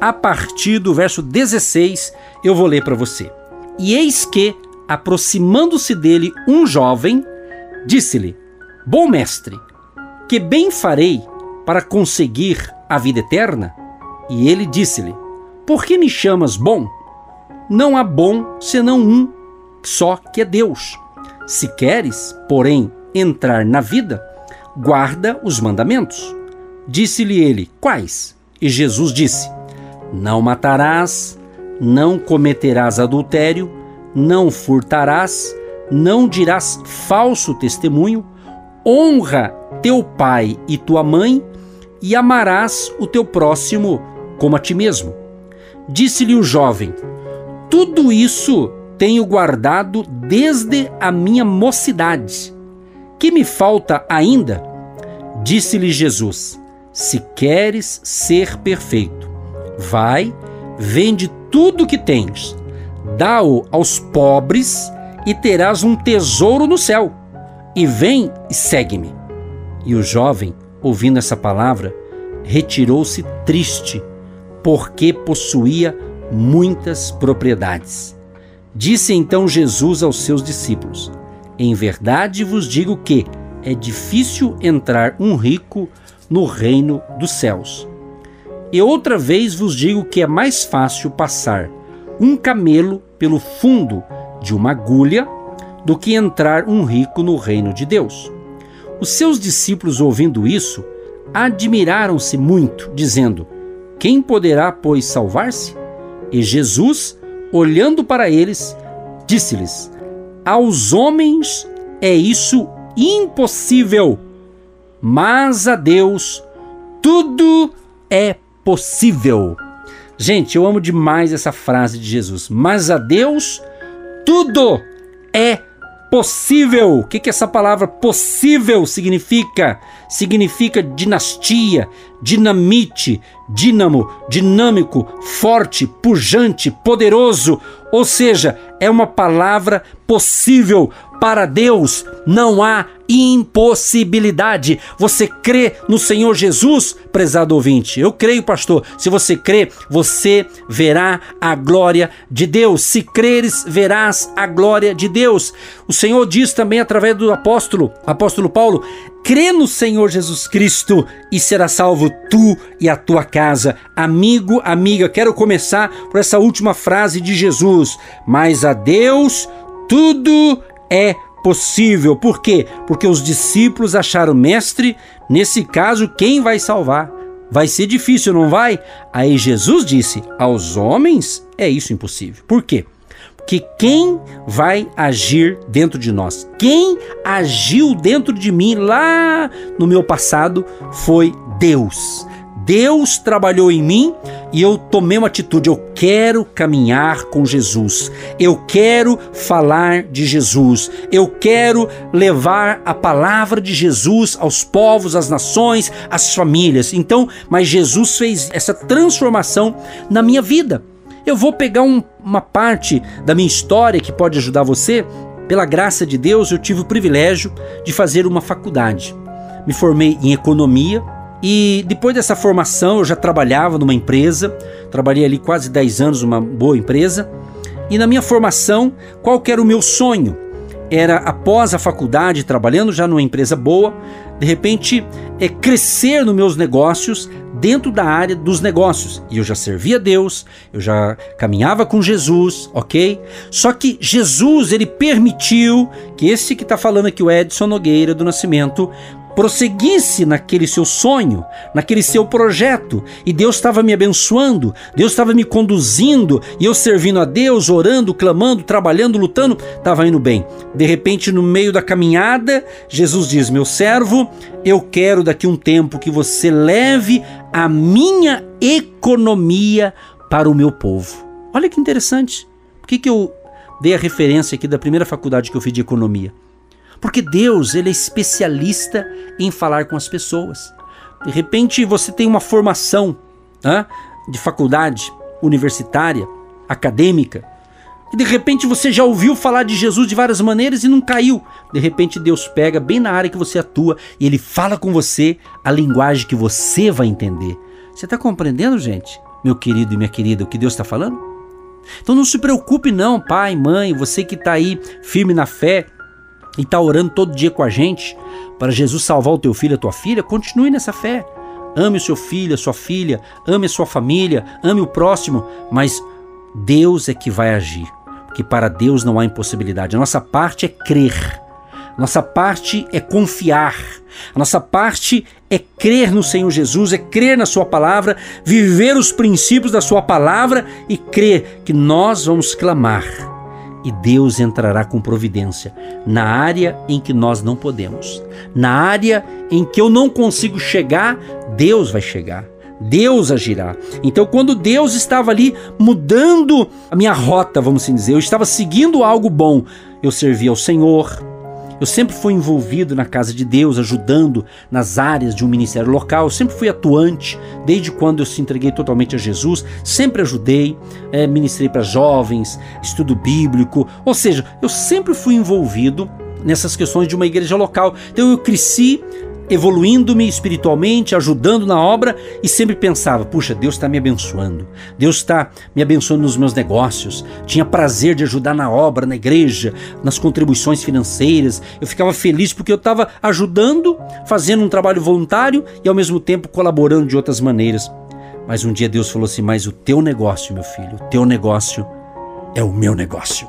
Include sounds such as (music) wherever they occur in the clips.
a partir do verso 16, eu vou ler para você. E eis que, aproximando-se dele um jovem, disse-lhe: Bom mestre, que bem farei para conseguir a vida eterna? E ele disse-lhe: Por que me chamas bom? Não há bom senão um, só que é Deus. Se queres, porém, entrar na vida, guarda os mandamentos. Disse-lhe ele: Quais? E Jesus disse: Não matarás, não cometerás adultério, não furtarás, não dirás falso testemunho, honra teu pai e tua mãe, e amarás o teu próximo como a ti mesmo. Disse-lhe o jovem: Tudo isso tenho guardado desde a minha mocidade. Que me falta ainda? Disse-lhe Jesus: se queres ser perfeito, vai, vende tudo o que tens, dá-o aos pobres e terás um tesouro no céu. E vem e segue-me. E o jovem, ouvindo essa palavra, retirou-se triste, porque possuía muitas propriedades. Disse então Jesus aos seus discípulos: Em verdade vos digo que é difícil entrar um rico no reino dos céus. E outra vez vos digo que é mais fácil passar um camelo pelo fundo de uma agulha do que entrar um rico no reino de Deus. Os seus discípulos, ouvindo isso, admiraram-se muito, dizendo: Quem poderá, pois, salvar-se? E Jesus, olhando para eles, disse-lhes: Aos homens é isso impossível mas a Deus tudo é possível. Gente, eu amo demais essa frase de Jesus. Mas a Deus tudo é possível. O que, que essa palavra possível significa? Significa dinastia, dinamite, dínamo, dinâmico, forte, pujante, poderoso. Ou seja, é uma palavra possível, para Deus não há impossibilidade. Você crê no Senhor Jesus, prezado ouvinte? Eu creio, pastor. Se você crê, você verá a glória de Deus. Se creres, verás a glória de Deus. O Senhor diz também através do apóstolo, apóstolo Paulo: crê no Senhor Jesus Cristo e será salvo tu e a tua casa. Amigo, amiga, quero começar por essa última frase de Jesus: Mas a Deus tudo é possível. Por quê? Porque os discípulos acharam, mestre, nesse caso, quem vai salvar? Vai ser difícil, não vai? Aí Jesus disse: aos homens é isso impossível. Por quê? Porque quem vai agir dentro de nós? Quem agiu dentro de mim lá no meu passado foi Deus. Deus trabalhou em mim e eu tomei uma atitude. Eu quero caminhar com Jesus. Eu quero falar de Jesus. Eu quero levar a palavra de Jesus aos povos, às nações, às famílias. Então, mas Jesus fez essa transformação na minha vida. Eu vou pegar um, uma parte da minha história que pode ajudar você. Pela graça de Deus, eu tive o privilégio de fazer uma faculdade. Me formei em economia e depois dessa formação, eu já trabalhava numa empresa, trabalhei ali quase 10 anos numa boa empresa. E na minha formação, qual que era o meu sonho? Era após a faculdade, trabalhando já numa empresa boa, de repente é crescer nos meus negócios dentro da área dos negócios. E eu já servia a Deus, eu já caminhava com Jesus, ok? Só que Jesus, ele permitiu que esse que está falando aqui, o Edson Nogueira do Nascimento, prosseguisse naquele seu sonho, naquele seu projeto, e Deus estava me abençoando, Deus estava me conduzindo, e eu servindo a Deus, orando, clamando, trabalhando, lutando, estava indo bem. De repente, no meio da caminhada, Jesus diz: Meu servo, eu quero daqui um tempo que você leve a minha economia para o meu povo. Olha que interessante. Por que, que eu dei a referência aqui da primeira faculdade que eu fiz de economia? Porque Deus, ele é especialista em falar com as pessoas. De repente você tem uma formação né, de faculdade universitária, acadêmica, e de repente você já ouviu falar de Jesus de várias maneiras e não caiu. De repente Deus pega bem na área que você atua e ele fala com você a linguagem que você vai entender. Você está compreendendo, gente? Meu querido e minha querida, o que Deus está falando? Então não se preocupe não, pai, mãe, você que está aí firme na fé e está orando todo dia com a gente para Jesus salvar o teu filho, a tua filha, continue nessa fé. Ame o seu filho, a sua filha, ame a sua família, ame o próximo, mas Deus é que vai agir que para Deus não há impossibilidade. A nossa parte é crer. Nossa parte é confiar. A nossa parte é crer no Senhor Jesus, é crer na Sua palavra, viver os princípios da Sua palavra e crer que nós vamos clamar e Deus entrará com providência na área em que nós não podemos. Na área em que eu não consigo chegar, Deus vai chegar. Deus agirá. Então, quando Deus estava ali mudando a minha rota, vamos assim dizer, eu estava seguindo algo bom, eu servia ao Senhor. Eu sempre fui envolvido na casa de Deus, ajudando nas áreas de um ministério local. Eu sempre fui atuante, desde quando eu se entreguei totalmente a Jesus. Sempre ajudei, é, ministrei para jovens, estudo bíblico. Ou seja, eu sempre fui envolvido nessas questões de uma igreja local. Então eu cresci evoluindo-me espiritualmente, ajudando na obra e sempre pensava: puxa, Deus está me abençoando, Deus está me abençoando nos meus negócios. Tinha prazer de ajudar na obra, na igreja, nas contribuições financeiras. Eu ficava feliz porque eu estava ajudando, fazendo um trabalho voluntário e ao mesmo tempo colaborando de outras maneiras. Mas um dia Deus falou assim: Mas o teu negócio, meu filho, o teu negócio é o meu negócio.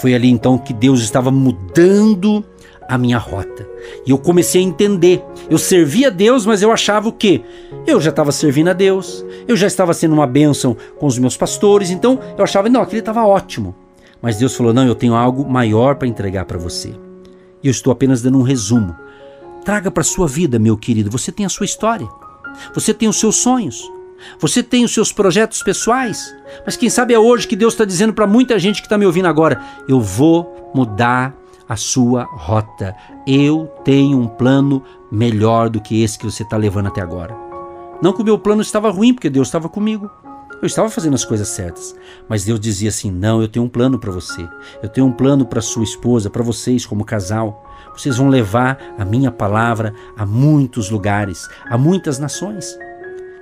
Foi ali então que Deus estava mudando a minha rota. E eu comecei a entender. Eu servia a Deus, mas eu achava o quê? Eu já estava servindo a Deus, eu já estava sendo uma bênção com os meus pastores, então eu achava, não, aquele estava ótimo. Mas Deus falou: não, eu tenho algo maior para entregar para você. E eu estou apenas dando um resumo. Traga para a sua vida, meu querido. Você tem a sua história, você tem os seus sonhos, você tem os seus projetos pessoais, mas quem sabe é hoje que Deus está dizendo para muita gente que está me ouvindo agora: eu vou mudar a sua rota. Eu tenho um plano melhor do que esse que você está levando até agora. Não que o meu plano estava ruim, porque Deus estava comigo. Eu estava fazendo as coisas certas, mas Deus dizia assim: "Não, eu tenho um plano para você. Eu tenho um plano para sua esposa, para vocês como casal. Vocês vão levar a minha palavra a muitos lugares, a muitas nações."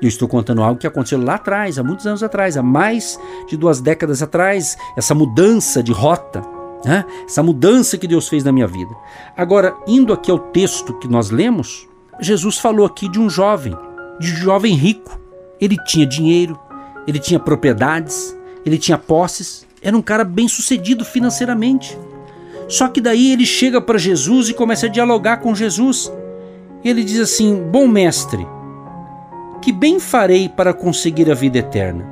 Eu estou contando algo que aconteceu lá atrás, há muitos anos atrás, há mais de duas décadas atrás, essa mudança de rota né? essa mudança que Deus fez na minha vida. Agora, indo aqui ao texto que nós lemos, Jesus falou aqui de um jovem, de um jovem rico. Ele tinha dinheiro, ele tinha propriedades, ele tinha posses, era um cara bem sucedido financeiramente. Só que daí ele chega para Jesus e começa a dialogar com Jesus. Ele diz assim: Bom mestre, que bem farei para conseguir a vida eterna?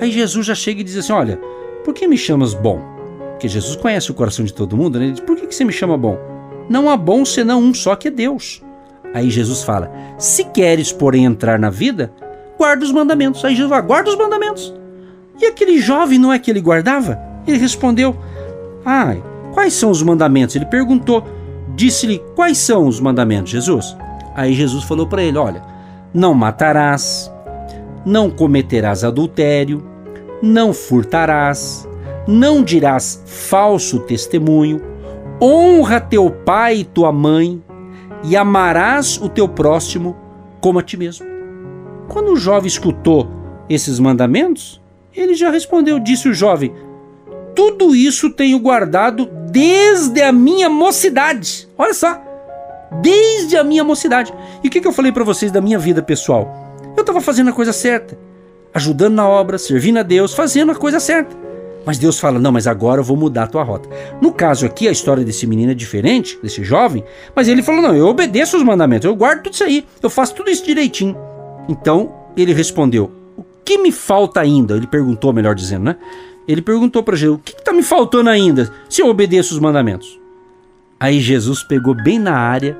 Aí Jesus já chega e diz assim: Olha, por que me chamas bom? Porque Jesus conhece o coração de todo mundo, né? Ele diz: Por que, que você me chama bom? Não há bom senão um só que é Deus. Aí Jesus fala: Se queres, porém, entrar na vida, guarda os mandamentos. Aí Jesus fala: Guarda os mandamentos. E aquele jovem não é que ele guardava? Ele respondeu: Ah, quais são os mandamentos? Ele perguntou. Disse-lhe: Quais são os mandamentos, Jesus? Aí Jesus falou para ele: Olha, não matarás, não cometerás adultério, não furtarás, não dirás falso testemunho, honra teu pai e tua mãe, e amarás o teu próximo como a ti mesmo. Quando o jovem escutou esses mandamentos, ele já respondeu, disse o jovem: Tudo isso tenho guardado desde a minha mocidade. Olha só, desde a minha mocidade. E o que, que eu falei para vocês da minha vida pessoal? Eu estava fazendo a coisa certa, ajudando na obra, servindo a Deus, fazendo a coisa certa. Mas Deus fala: não, mas agora eu vou mudar a tua rota. No caso aqui, a história desse menino é diferente, desse jovem, mas ele falou: não, eu obedeço os mandamentos, eu guardo tudo isso aí, eu faço tudo isso direitinho. Então ele respondeu: o que me falta ainda? Ele perguntou, melhor dizendo, né? Ele perguntou para Jesus: o que está me faltando ainda se eu obedeço os mandamentos? Aí Jesus pegou bem na área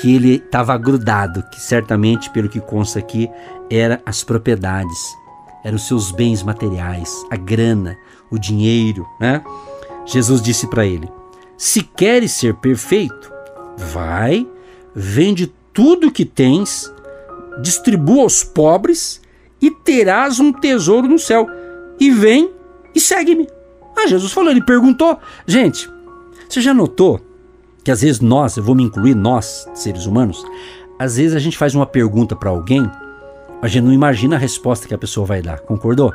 que ele estava grudado, que certamente, pelo que consta aqui, era as propriedades, eram os seus bens materiais, a grana, o dinheiro, né? Jesus disse para ele: Se queres ser perfeito, vai, vende tudo que tens, distribua aos pobres e terás um tesouro no céu. E vem e segue-me. Ah, Jesus falou, ele perguntou. Gente, você já notou que às vezes nós, eu vou me incluir, nós, seres humanos, às vezes a gente faz uma pergunta para alguém, a gente não imagina a resposta que a pessoa vai dar, concordou?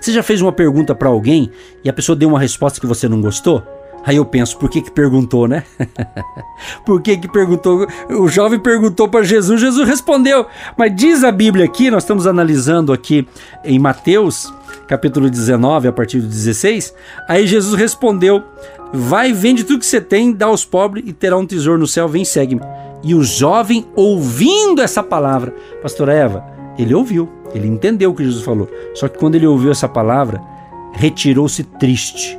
Você já fez uma pergunta para alguém e a pessoa deu uma resposta que você não gostou? Aí eu penso, por que que perguntou, né? (laughs) por que que perguntou? O jovem perguntou para Jesus, Jesus respondeu. Mas diz a Bíblia aqui, nós estamos analisando aqui em Mateus, capítulo 19, a partir do 16. Aí Jesus respondeu: Vai, vende tudo que você tem, dá aos pobres e terá um tesouro no céu, vem segue-me. E o jovem, ouvindo essa palavra, pastora Eva, ele ouviu, ele entendeu o que Jesus falou. Só que quando ele ouviu essa palavra, retirou-se triste,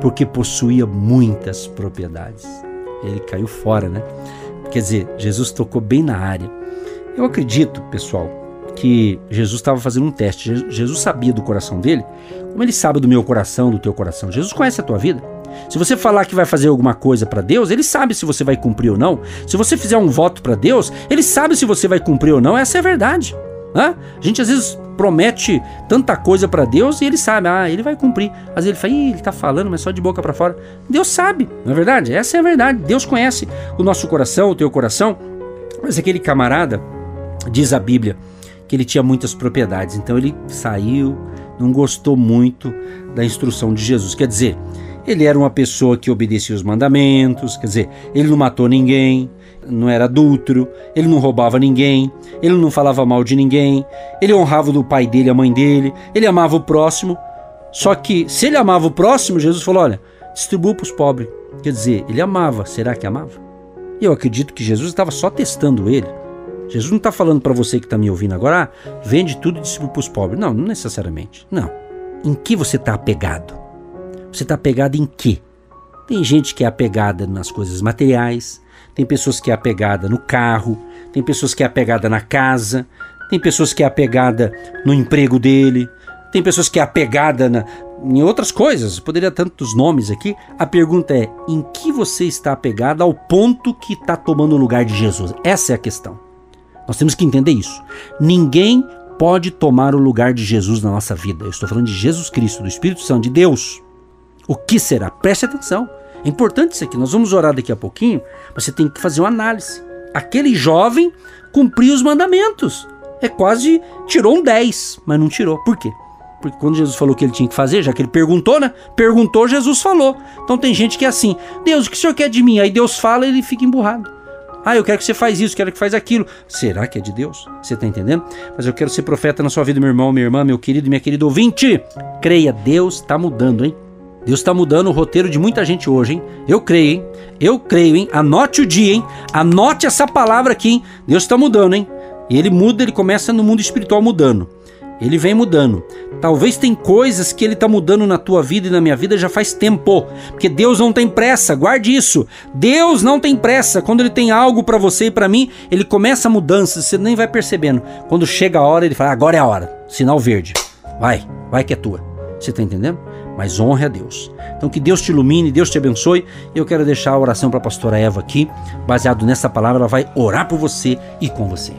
porque possuía muitas propriedades. Ele caiu fora, né? Quer dizer, Jesus tocou bem na área. Eu acredito, pessoal, que Jesus estava fazendo um teste. Jesus sabia do coração dele, como ele sabe do meu coração, do teu coração. Jesus conhece a tua vida. Se você falar que vai fazer alguma coisa para Deus, ele sabe se você vai cumprir ou não. Se você fizer um voto para Deus, ele sabe se você vai cumprir ou não. Essa é a verdade. A gente às vezes promete tanta coisa para Deus e ele sabe, ah, ele vai cumprir. Às vezes ele fala, Ih, ele tá falando, mas só de boca para fora. Deus sabe, não é verdade? Essa é a verdade. Deus conhece o nosso coração, o teu coração. Mas aquele camarada, diz a Bíblia, que ele tinha muitas propriedades. Então ele saiu, não gostou muito da instrução de Jesus. Quer dizer, ele era uma pessoa que obedecia os mandamentos, quer dizer, ele não matou ninguém, não era adúltero, ele não roubava ninguém, ele não falava mal de ninguém, ele honrava o pai dele, a mãe dele, ele amava o próximo. Só que se ele amava o próximo, Jesus falou: olha, distribua para os pobres. Quer dizer, ele amava, será que amava? E eu acredito que Jesus estava só testando ele. Jesus não está falando para você que está me ouvindo agora, ah, vende tudo e distribui para os pobres. Não, não necessariamente. Não. Em que você está apegado? Você está apegado em quê? Tem gente que é apegada nas coisas materiais, tem pessoas que é apegada no carro, tem pessoas que é apegada na casa, tem pessoas que é apegada no emprego dele, tem pessoas que é apegada na, em outras coisas, poderia tantos nomes aqui. A pergunta é: em que você está apegado ao ponto que está tomando o lugar de Jesus? Essa é a questão. Nós temos que entender isso. Ninguém pode tomar o lugar de Jesus na nossa vida. Eu estou falando de Jesus Cristo, do Espírito Santo, de Deus. O que será? Preste atenção. É importante isso aqui. Nós vamos orar daqui a pouquinho. Você tem que fazer uma análise. Aquele jovem cumpriu os mandamentos. É quase tirou um 10, mas não tirou. Por quê? Porque quando Jesus falou que ele tinha que fazer, já que ele perguntou, né? Perguntou, Jesus falou. Então tem gente que é assim: Deus, o que o senhor quer de mim? Aí Deus fala e ele fica emburrado. Ah, eu quero que você faz isso, quero que faz aquilo. Será que é de Deus? Você está entendendo? Mas eu quero ser profeta na sua vida, meu irmão, minha irmã, meu querido e minha querida ouvinte. Creia, Deus está mudando, hein? Deus está mudando o roteiro de muita gente hoje, hein? Eu creio, hein? Eu creio, hein? Anote o dia, hein? Anote essa palavra aqui, hein? Deus está mudando, hein? E ele muda, ele começa no mundo espiritual mudando. Ele vem mudando. Talvez tem coisas que ele está mudando na tua vida e na minha vida já faz tempo. Porque Deus não tem pressa, guarde isso. Deus não tem pressa. Quando ele tem algo para você e para mim, ele começa a mudança, você nem vai percebendo. Quando chega a hora, ele fala: agora é a hora. Sinal verde. Vai, vai que é tua. Você está entendendo? Mas honre a Deus. Então que Deus te ilumine, Deus te abençoe. Eu quero deixar a oração para a pastora Eva aqui, baseado nessa palavra, ela vai orar por você e com você.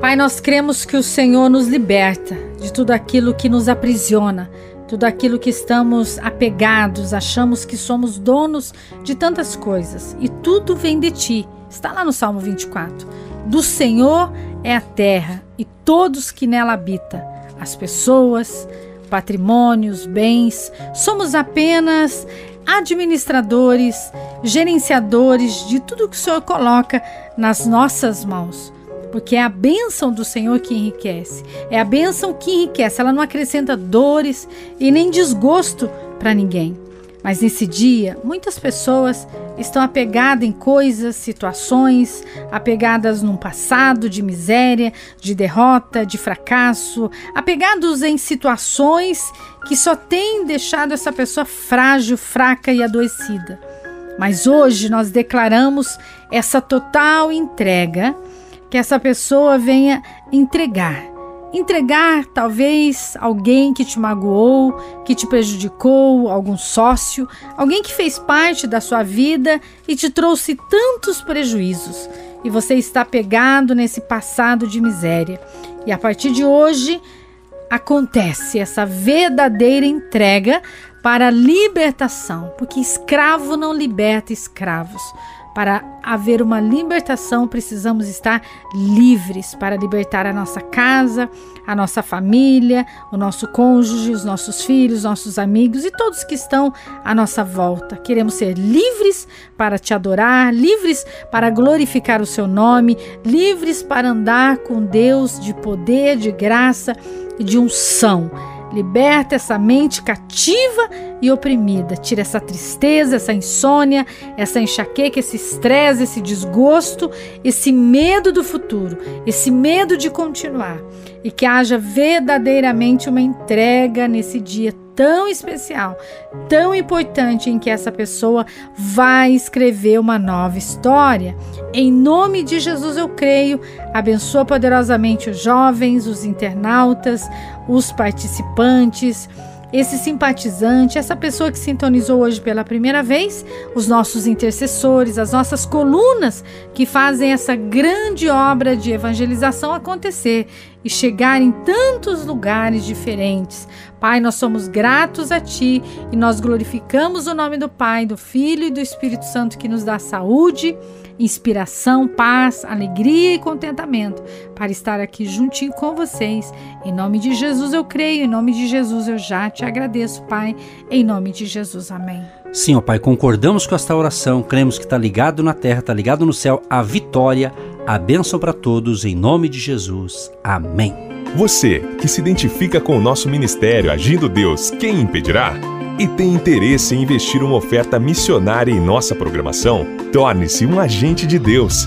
Pai, nós cremos que o Senhor nos liberta de tudo aquilo que nos aprisiona, tudo aquilo que estamos apegados, achamos que somos donos de tantas coisas e tudo vem de ti. Está lá no Salmo 24. Do Senhor é a terra e todos que nela habitam, as pessoas, patrimônios, bens, somos apenas administradores, gerenciadores de tudo que o Senhor coloca nas nossas mãos. Porque é a bênção do Senhor que enriquece. É a bênção que enriquece. Ela não acrescenta dores e nem desgosto para ninguém. Mas nesse dia, muitas pessoas estão apegadas em coisas, situações, apegadas num passado de miséria, de derrota, de fracasso, apegados em situações que só têm deixado essa pessoa frágil, fraca e adoecida. Mas hoje nós declaramos essa total entrega, que essa pessoa venha entregar entregar talvez alguém que te magoou, que te prejudicou, algum sócio, alguém que fez parte da sua vida e te trouxe tantos prejuízos. E você está pegado nesse passado de miséria. E a partir de hoje acontece essa verdadeira entrega para a libertação, porque escravo não liberta escravos. Para haver uma libertação, precisamos estar livres para libertar a nossa casa, a nossa família, o nosso cônjuge, os nossos filhos, nossos amigos e todos que estão à nossa volta. Queremos ser livres para te adorar, livres para glorificar o seu nome, livres para andar com Deus de poder, de graça e de unção Liberta essa mente cativa e oprimida. Tira essa tristeza, essa insônia, essa enxaqueca, esse estresse, esse desgosto, esse medo do futuro, esse medo de continuar. E que haja verdadeiramente uma entrega nesse dia tão especial, tão importante em que essa pessoa vai escrever uma nova história. Em nome de Jesus eu creio. Abençoa poderosamente os jovens, os internautas, os participantes esse simpatizante, essa pessoa que sintonizou hoje pela primeira vez, os nossos intercessores, as nossas colunas que fazem essa grande obra de evangelização acontecer e chegar em tantos lugares diferentes. Pai, nós somos gratos a Ti e nós glorificamos o nome do Pai, do Filho e do Espírito Santo que nos dá saúde inspiração, paz, alegria e contentamento para estar aqui juntinho com vocês. Em nome de Jesus eu creio, em nome de Jesus eu já te agradeço, Pai. Em nome de Jesus, amém. Sim, ó Pai, concordamos com esta oração, cremos que está ligado na terra, está ligado no céu, a vitória, a bênção para todos, em nome de Jesus. Amém. Você que se identifica com o nosso ministério Agindo Deus, quem impedirá? e tem interesse em investir uma oferta missionária em nossa programação, torne-se um agente de Deus